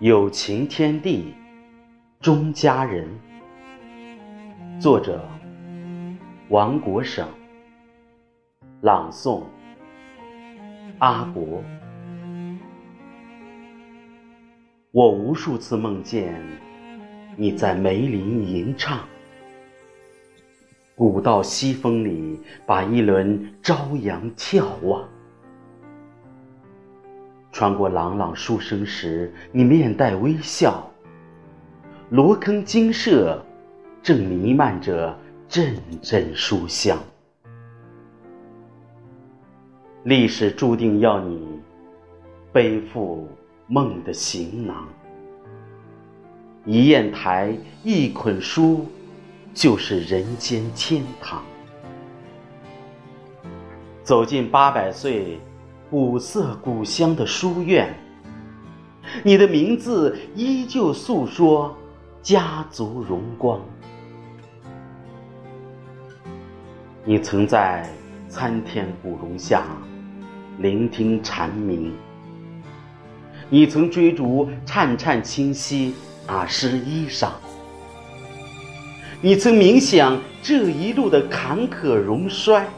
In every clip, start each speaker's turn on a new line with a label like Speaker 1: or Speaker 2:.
Speaker 1: 有情天地终佳人，作者王国省，朗诵阿国。我无数次梦见你在梅林吟唱，古道西风里把一轮朝阳眺望。穿过朗朗书声时，你面带微笑。罗坑精舍正弥漫着阵阵书香。历史注定要你背负梦的行囊。一砚台，一捆书，就是人间天堂。走进八百岁。古色古香的书院，你的名字依旧诉说家族荣光。你曾在参天古榕下聆听蝉鸣，你曾追逐颤颤清溪打湿衣裳，你曾冥想这一路的坎坷荣衰。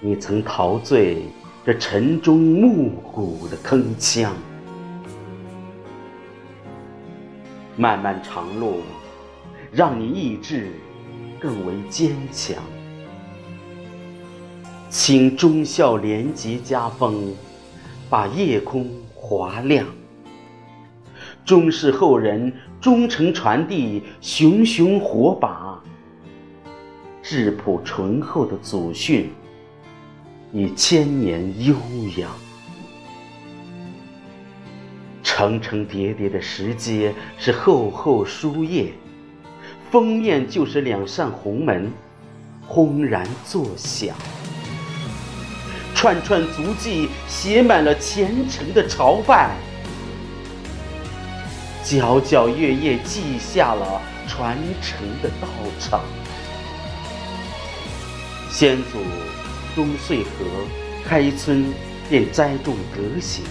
Speaker 1: 你曾陶醉这晨钟暮鼓的铿锵，漫漫长路让你意志更为坚强。请忠孝廉洁家风，把夜空划亮，忠是后人忠诚传递熊熊火把，质朴醇厚的祖训。以千年悠扬，层层叠叠的石阶是厚厚书页，封面就是两扇红门，轰然作响。串串足迹写满了虔诚的朝拜，皎皎月夜记下了传承的道场。先祖。冬岁河开春便栽种德行，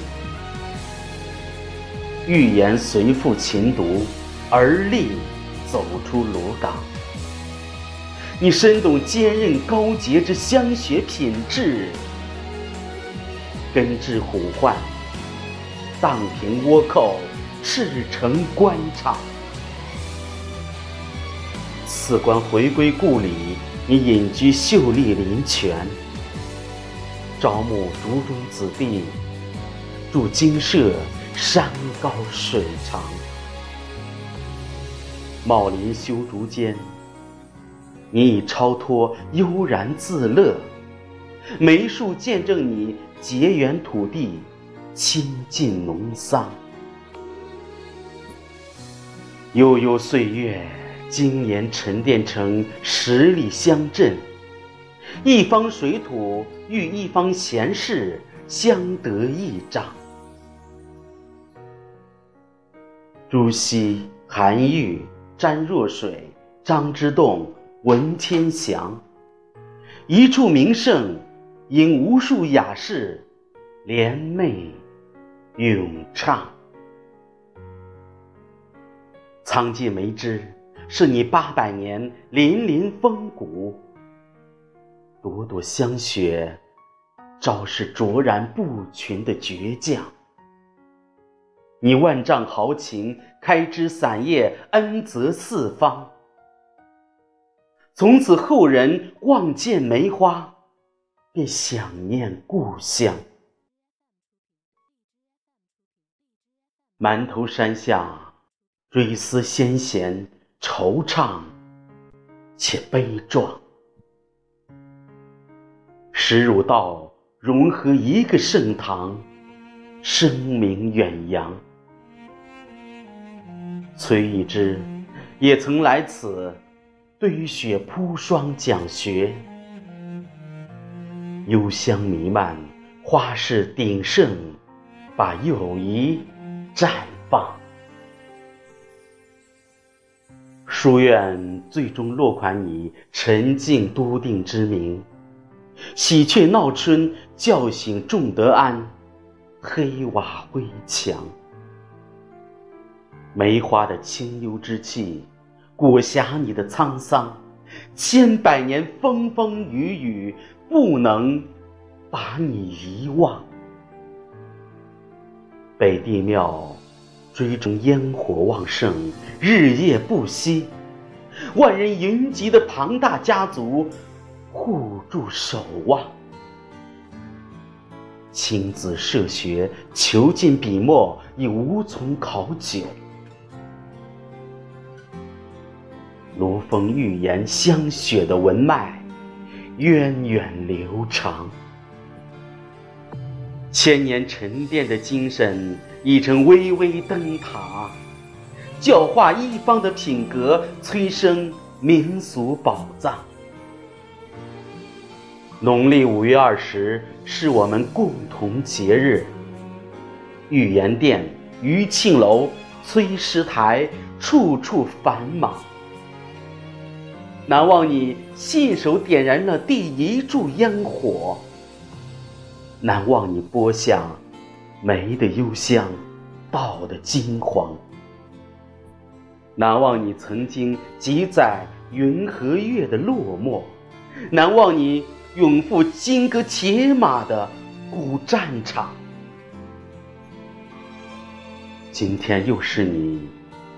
Speaker 1: 预言随父勤读，而立走出罗岗。你深懂坚韧高洁之香雪品质，根治虎患，荡平倭寇，赤诚官场。此官回归故里，你隐居秀丽林泉。招募竹中子弟，筑精舍，山高水长。茂林修竹间，你已超脱悠然自乐。梅树见证你结缘土地，亲近农桑。悠悠岁月，经年沉淀成十里乡镇。一方水土与一方闲事相得益彰。朱熹、韩愈、詹若水、张之洞、文天祥，一处名胜，引无数雅士联袂咏唱。苍劲梅枝，是你八百年凛凛风骨。朵朵香雪，昭示卓然不群的倔强。你万丈豪情，开枝散叶，恩泽四方。从此后人望见梅花，便想念故乡。馒头山下，追思先贤，惆怅且悲壮。石儒道融合一个盛唐，声名远扬。崔一之也曾来此堆雪铺霜讲学，幽香弥漫，花市鼎盛，把友谊绽放。书院最终落款以沉静笃定之名。喜鹊闹春，叫醒仲德安，黑瓦灰墙。梅花的清幽之气，裹挟你的沧桑，千百年风风雨雨，不能把你遗忘。北帝庙追逐烟火旺盛，日夜不息，万人云集的庞大家族，互助守望。亲子涉学，囚禁笔墨，已无从考究。罗峰寓言香雪的文脉，源远流长。千年沉淀的精神已成巍巍灯塔，教化一方的品格，催生民俗宝藏。农历五月二十是我们共同节日。玉岩殿、余庆楼、崔师台，处处繁忙。难忘你信手点燃了第一柱烟火。难忘你播下梅的幽香，稻的金黄。难忘你曾经记载云和月的落寞，难忘你永赴金戈铁马的古战场。今天又是你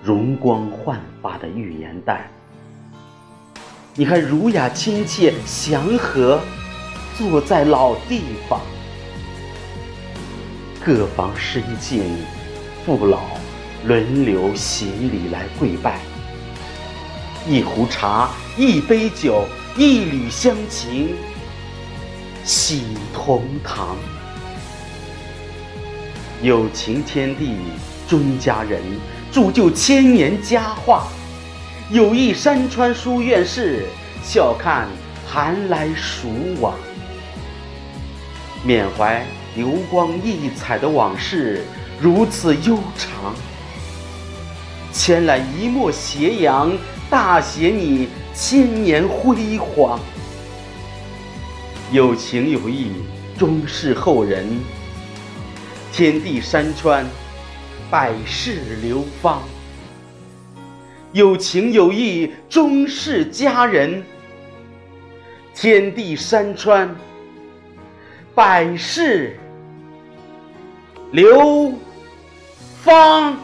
Speaker 1: 容光焕发的玉颜带，你还儒雅亲切祥和，坐在老地方。各房深静，父老轮流行礼来跪拜。一壶茶，一杯酒，一缕乡情，喜同堂。有情天地终佳人，铸就千年佳话。有意山川书院士，笑看寒来暑往。缅怀。流光溢彩的往事如此悠长，牵来一抹斜阳，大写你千年辉煌。有情有义，终是后人。天地山川，百世流芳。有情有义，终是佳人。天地山川。百世流芳。